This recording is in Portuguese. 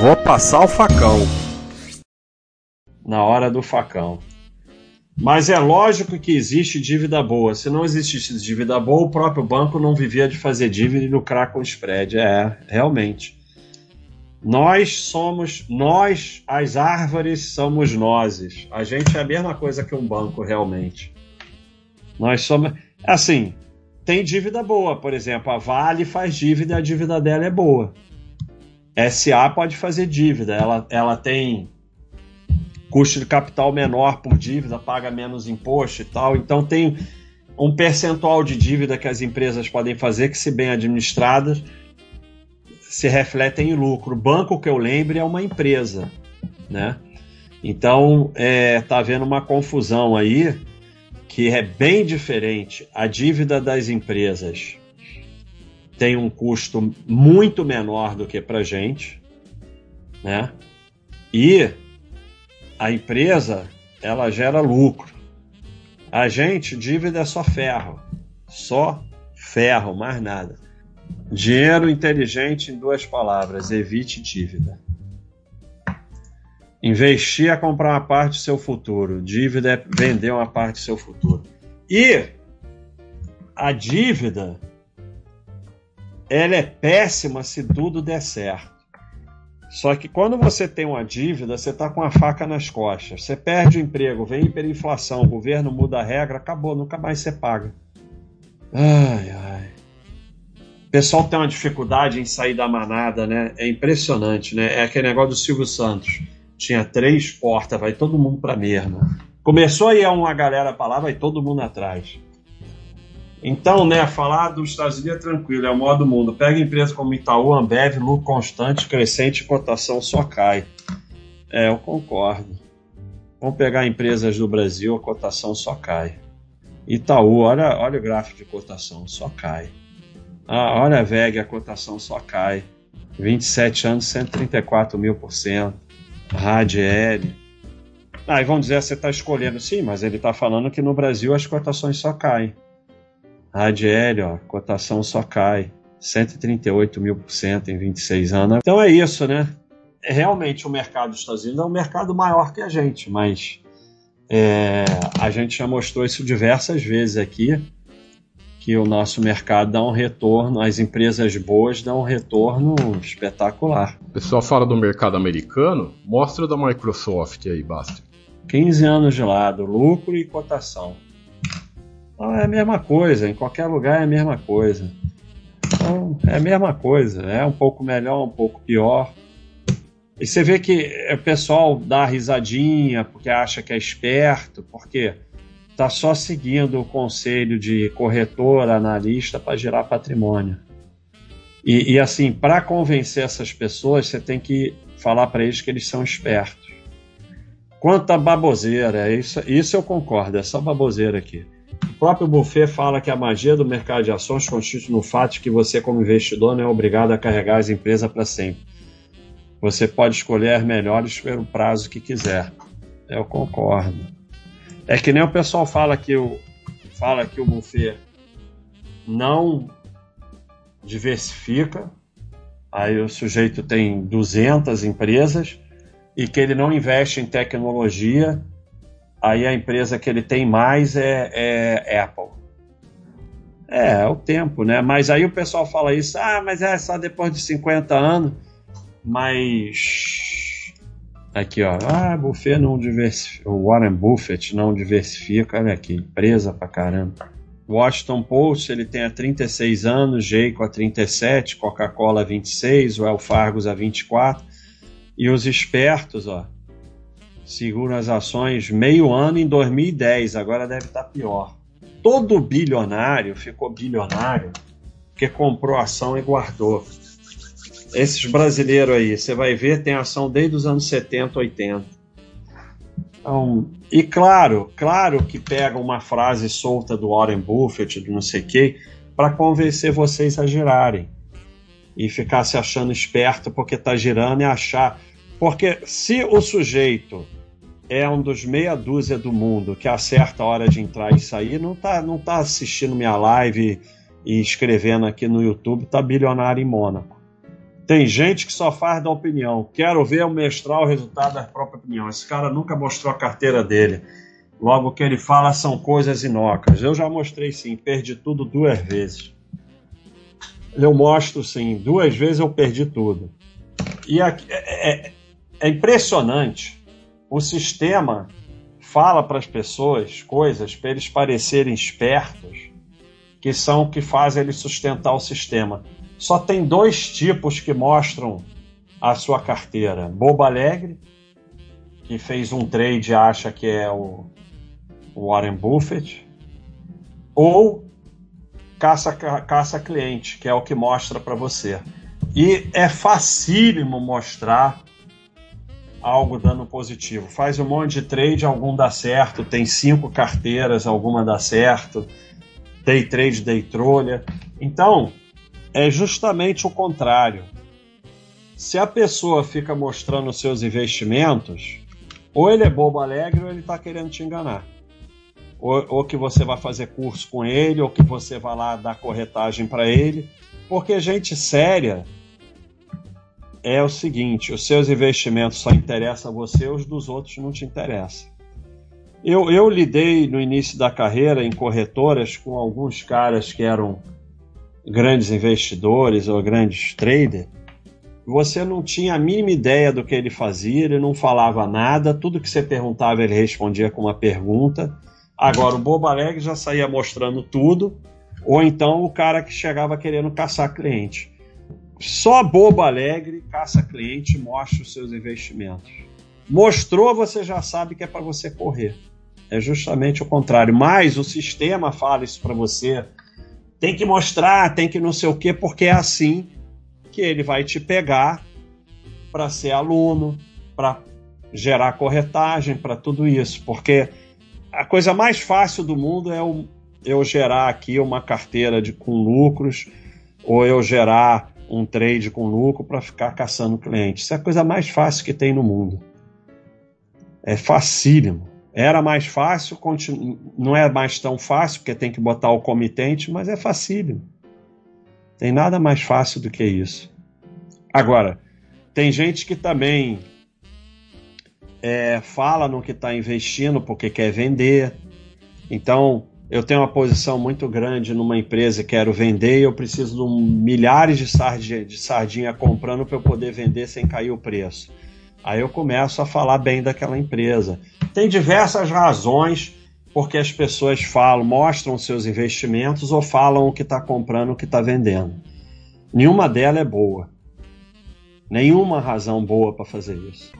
Vou passar o facão. Na hora do facão. Mas é lógico que existe dívida boa. Se não existisse dívida boa, o próprio banco não vivia de fazer dívida e lucrar com spread. É, realmente. Nós somos, nós, as árvores, somos nós. A gente é a mesma coisa que um banco, realmente. Nós somos. Assim, tem dívida boa, por exemplo, a Vale faz dívida e a dívida dela é boa. SA pode fazer dívida, ela, ela tem custo de capital menor por dívida, paga menos imposto e tal. Então tem um percentual de dívida que as empresas podem fazer que, se bem administradas, se refletem em lucro. O banco que eu lembre é uma empresa, né? Então é, tá havendo uma confusão aí que é bem diferente. A dívida das empresas tem um custo muito menor do que para gente, né? E a empresa ela gera lucro. A gente, dívida é só ferro, só ferro, mais nada. Dinheiro inteligente em duas palavras: evite dívida. Investir é comprar uma parte do seu futuro. Dívida é vender uma parte do seu futuro. E a dívida ela é péssima se tudo der certo. Só que quando você tem uma dívida, você está com a faca nas costas. Você perde o emprego, vem hiperinflação, o governo muda a regra, acabou, nunca mais você paga. Ai, ai. O pessoal tem uma dificuldade em sair da manada, né? É impressionante, né? É aquele negócio do Silvio Santos. Tinha três portas, vai todo mundo para a mesma. Começou a ir uma galera para lá, vai todo mundo atrás. Então, né, falar dos Estados Unidos é tranquilo, é o modo mundo. Pega empresa como Itaú, Ambev, lucro constante, crescente, cotação só cai. É, eu concordo. Vamos pegar empresas do Brasil, a cotação só cai. Itaú, olha, olha o gráfico de cotação, só cai. Ah, olha a VEG, a cotação só cai. 27 anos, 134 mil por cento. Radiel. Aí ah, vão dizer, você está escolhendo. Sim, mas ele está falando que no Brasil as cotações só caem. Radiel, ó, cotação só cai. 138 mil por cento em 26 anos. Então é isso, né? É, realmente o mercado dos Estados Unidos é um mercado maior que a gente, mas é, a gente já mostrou isso diversas vezes aqui, que o nosso mercado dá um retorno, as empresas boas dão um retorno espetacular. O pessoal fala do mercado americano, mostra da Microsoft aí, basta. 15 anos de lado, lucro e cotação. Então é a mesma coisa, em qualquer lugar é a mesma coisa. Então é a mesma coisa, é um pouco melhor, um pouco pior. E você vê que o pessoal dá risadinha porque acha que é esperto, porque está só seguindo o conselho de corretor, analista para gerar patrimônio. E, e assim, para convencer essas pessoas, você tem que falar para eles que eles são espertos. Quanta baboseira, isso, isso eu concordo, é só baboseira aqui. O próprio Buffet fala que a magia do mercado de ações consiste no fato de que você, como investidor, não é obrigado a carregar as empresas para sempre. Você pode escolher melhores pelo prazo que quiser. Eu concordo. É que nem o pessoal fala que o, fala que o Buffet não diversifica, aí o sujeito tem 200 empresas e que ele não investe em tecnologia aí a empresa que ele tem mais é, é Apple. É, é o tempo, né? Mas aí o pessoal fala isso, ah, mas é só depois de 50 anos. Mas. Aqui, ó. Ah, Buffet não diversifica. O Warren Buffett não diversifica. Olha aqui, empresa pra caramba. Washington Post, ele tem há 36 anos, Jayco há 37, Coca-Cola há 26, Wells Fargo há 24. E os espertos, ó, seguram as ações meio ano em 2010, agora deve estar pior. Todo bilionário ficou bilionário porque comprou ação e guardou. Esses brasileiros aí, você vai ver, tem ação desde os anos 70, 80. Então, e claro, claro que pega uma frase solta do Warren Buffett, do não sei o quê, para convencer vocês a girarem. E ficar se achando esperto porque está girando e achar. Porque se o sujeito é um dos meia dúzia do mundo que acerta a hora de entrar e sair, não tá, não tá assistindo minha live e escrevendo aqui no YouTube, tá bilionário em Mônaco. Tem gente que só faz da opinião. Quero ver eu mestrar o resultado da própria opinião. Esse cara nunca mostrou a carteira dele. Logo, o que ele fala são coisas inócuas. Eu já mostrei sim, perdi tudo duas vezes. Eu mostro sim, duas vezes eu perdi tudo. E aqui, é, é, é impressionante. O sistema fala para as pessoas coisas para eles parecerem espertos, que são o que faz ele sustentar o sistema. Só tem dois tipos que mostram a sua carteira: Bobo Alegre, que fez um trade e acha que é o Warren Buffett, ou caça, caça cliente, que é o que mostra para você. E é facílimo mostrar algo dando positivo. Faz um monte de trade, algum dá certo, tem cinco carteiras, alguma dá certo, day trade, day trolha. Então, é justamente o contrário. Se a pessoa fica mostrando seus investimentos, ou ele é bobo alegre ou ele está querendo te enganar ou, ou que você vai fazer curso com ele, ou que você vai lá dar corretagem para ele, porque gente séria é o seguinte: os seus investimentos só interessam a você, os dos outros não te interessam. Eu, eu lidei no início da carreira em corretoras com alguns caras que eram grandes investidores ou grandes traders. Você não tinha a mínima ideia do que ele fazia, ele não falava nada, tudo que você perguntava ele respondia com uma pergunta. Agora, o Bobo Alegre já saía mostrando tudo, ou então o cara que chegava querendo caçar cliente. Só Bobo Alegre caça cliente mostra os seus investimentos. Mostrou, você já sabe que é para você correr. É justamente o contrário. Mas o sistema fala isso para você. Tem que mostrar, tem que não sei o quê, porque é assim que ele vai te pegar para ser aluno, para gerar corretagem, para tudo isso. Porque a coisa mais fácil do mundo é eu gerar aqui uma carteira de, com lucros ou eu gerar um trade com lucro para ficar caçando clientes. Isso é a coisa mais fácil que tem no mundo. É facílimo. Era mais fácil, continu... não é mais tão fácil, porque tem que botar o comitente, mas é facílimo. Tem nada mais fácil do que isso. Agora, tem gente que também é, fala no que está investindo porque quer vender. Então, eu tenho uma posição muito grande numa empresa e quero vender e eu preciso de um, milhares de sardinha, de sardinha comprando para eu poder vender sem cair o preço. Aí eu começo a falar bem daquela empresa. Tem diversas razões porque as pessoas falam, mostram seus investimentos ou falam o que está comprando, o que está vendendo. Nenhuma delas é boa. Nenhuma razão boa para fazer isso.